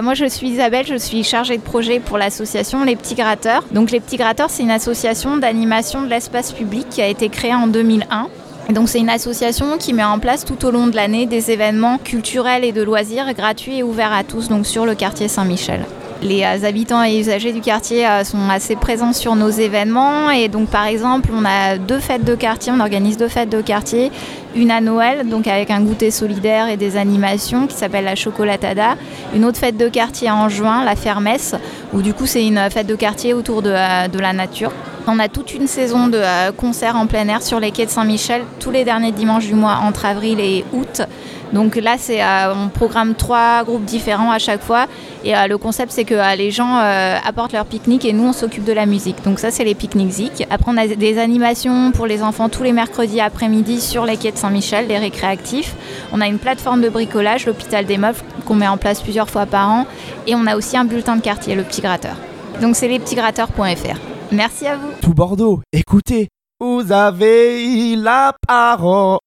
moi je suis Isabelle, je suis chargée de projet pour l'association Les Petits Gratteurs. Donc Les Petits Gratteurs, c'est une association d'animation de l'espace public qui a été créée en 2001. Et donc c'est une association qui met en place tout au long de l'année des événements culturels et de loisirs gratuits et ouverts à tous sur le quartier Saint-Michel. Les euh, habitants et usagers du quartier euh, sont assez présents sur nos événements. Et donc par exemple on a deux fêtes de quartier, on organise deux fêtes de quartier, une à Noël donc avec un goûter solidaire et des animations qui s'appelle la chocolatada, une autre fête de quartier en juin, la fermesse où du coup c'est une fête de quartier autour de, euh, de la nature. On a toute une saison de concerts en plein air sur les quais de Saint-Michel tous les derniers dimanches du mois entre avril et août. Donc là, c'est on programme trois groupes différents à chaque fois. Et le concept, c'est que les gens apportent leur pique-nique et nous, on s'occupe de la musique. Donc ça, c'est les pique-niques Zik. Après, on a des animations pour les enfants tous les mercredis après-midi sur les quais de Saint-Michel, des récréatifs. On a une plateforme de bricolage, l'hôpital des meufs, qu'on met en place plusieurs fois par an. Et on a aussi un bulletin de quartier, le petit gratteur. Donc c'est lespetitsgratteurs.fr. Merci à vous. Tout Bordeaux, écoutez, vous avez la parole.